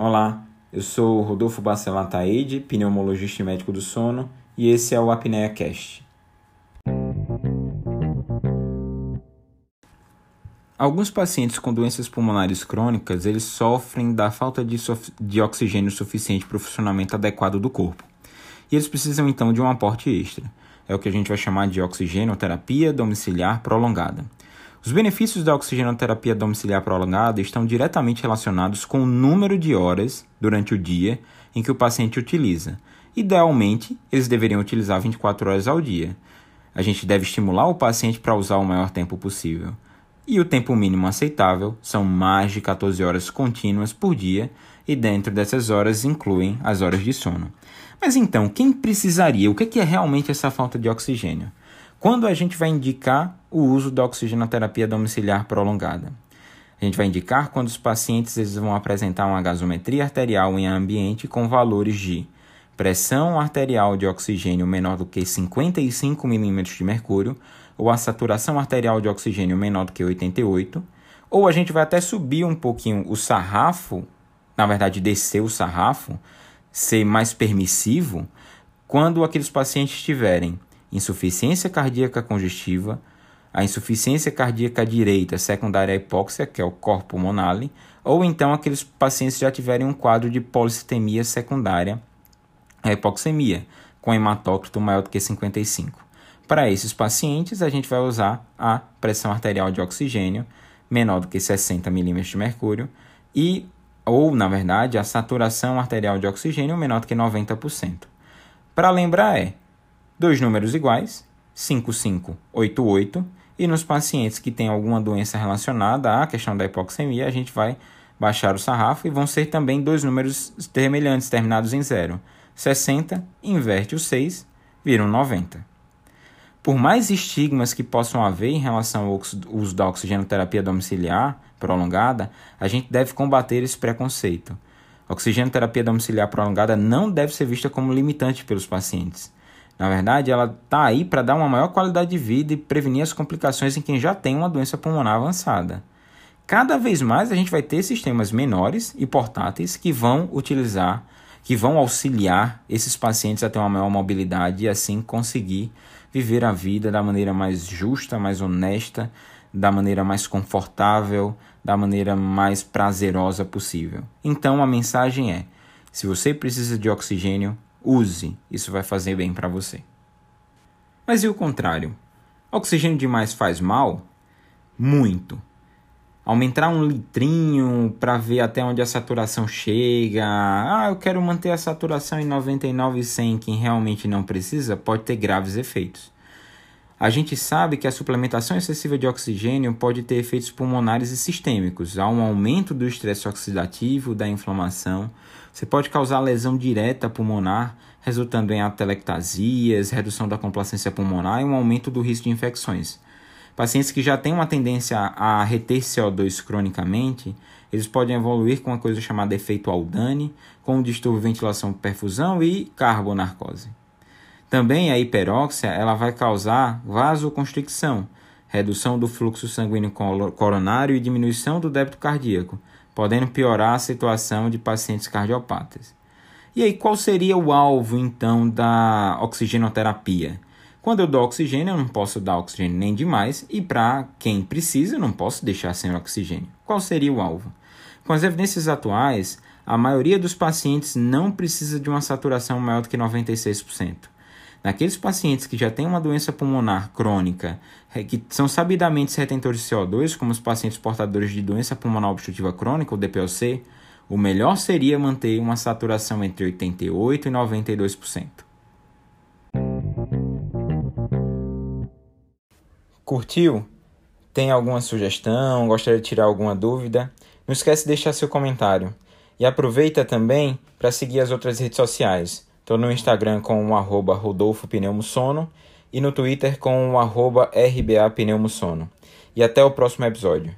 Olá, eu sou Rodolfo Bacelar Taide, pneumologista e médico do sono, e esse é o Apnea Cast. Alguns pacientes com doenças pulmonares crônicas, eles sofrem da falta de, de oxigênio suficiente para o funcionamento adequado do corpo. E eles precisam então de um aporte extra. É o que a gente vai chamar de oxigenoterapia domiciliar prolongada. Os benefícios da oxigenoterapia domiciliar prolongada estão diretamente relacionados com o número de horas durante o dia em que o paciente utiliza. Idealmente, eles deveriam utilizar 24 horas ao dia. A gente deve estimular o paciente para usar o maior tempo possível. E o tempo mínimo aceitável são mais de 14 horas contínuas por dia, e dentro dessas horas incluem as horas de sono. Mas então, quem precisaria? O que é realmente essa falta de oxigênio? Quando a gente vai indicar o uso da oxigenoterapia domiciliar prolongada? A gente vai indicar quando os pacientes eles vão apresentar uma gasometria arterial em ambiente com valores de pressão arterial de oxigênio menor do que 55 mm de mercúrio, ou a saturação arterial de oxigênio menor do que 88, ou a gente vai até subir um pouquinho o sarrafo, na verdade descer o sarrafo, ser mais permissivo, quando aqueles pacientes tiverem insuficiência cardíaca congestiva, a insuficiência cardíaca direita secundária à hipóxia, que é o corpo pulmonale, ou então aqueles pacientes já tiverem um quadro de policitemia secundária à hipoxemia, com hematócrito maior do que 55. Para esses pacientes, a gente vai usar a pressão arterial de oxigênio menor do que 60 mm de mercúrio e ou, na verdade, a saturação arterial de oxigênio menor do que 90%. Para lembrar é dois números iguais, 5588, e nos pacientes que têm alguma doença relacionada à questão da hipoxemia, a gente vai baixar o sarrafo e vão ser também dois números semelhantes terminados em zero. 60 inverte o 6, viram 90. Por mais estigmas que possam haver em relação ao uso da oxigenoterapia domiciliar prolongada, a gente deve combater esse preconceito. A oxigenoterapia domiciliar prolongada não deve ser vista como limitante pelos pacientes. Na verdade, ela está aí para dar uma maior qualidade de vida e prevenir as complicações em quem já tem uma doença pulmonar avançada. Cada vez mais a gente vai ter sistemas menores e portáteis que vão utilizar, que vão auxiliar esses pacientes a ter uma maior mobilidade e assim conseguir viver a vida da maneira mais justa, mais honesta, da maneira mais confortável, da maneira mais prazerosa possível. Então a mensagem é: se você precisa de oxigênio, Use, isso vai fazer bem para você. Mas e o contrário? Oxigênio demais faz mal? Muito. Aumentar um litrinho para ver até onde a saturação chega. Ah, eu quero manter a saturação em 99 e 100, quem realmente não precisa, pode ter graves efeitos. A gente sabe que a suplementação excessiva de oxigênio pode ter efeitos pulmonares e sistêmicos. Há um aumento do estresse oxidativo, da inflamação. Você pode causar lesão direta pulmonar, resultando em atelectasias, redução da complacência pulmonar e um aumento do risco de infecções. Pacientes que já têm uma tendência a reter CO2 cronicamente, eles podem evoluir com uma coisa chamada efeito Aldane, com um distúrbio de ventilação perfusão e carbonarcose. Também a hiperóxia ela vai causar vasoconstricção, redução do fluxo sanguíneo coronário e diminuição do débito cardíaco, podendo piorar a situação de pacientes cardiopatas. E aí, qual seria o alvo então da oxigenoterapia? Quando eu dou oxigênio, eu não posso dar oxigênio nem demais, e para quem precisa, eu não posso deixar sem oxigênio. Qual seria o alvo? Com as evidências atuais, a maioria dos pacientes não precisa de uma saturação maior do que 96%. Naqueles pacientes que já têm uma doença pulmonar crônica, que são sabidamente retentores de CO2, como os pacientes portadores de doença pulmonar obstrutiva crônica, o DPOC, o melhor seria manter uma saturação entre 88% e 92%. Curtiu? Tem alguma sugestão? Gostaria de tirar alguma dúvida? Não esquece de deixar seu comentário. E aproveita também para seguir as outras redes sociais. Estou no Instagram com o arroba Rodolfo Pneumosono e no Twitter com o arroba RBA Pneumosono. E até o próximo episódio.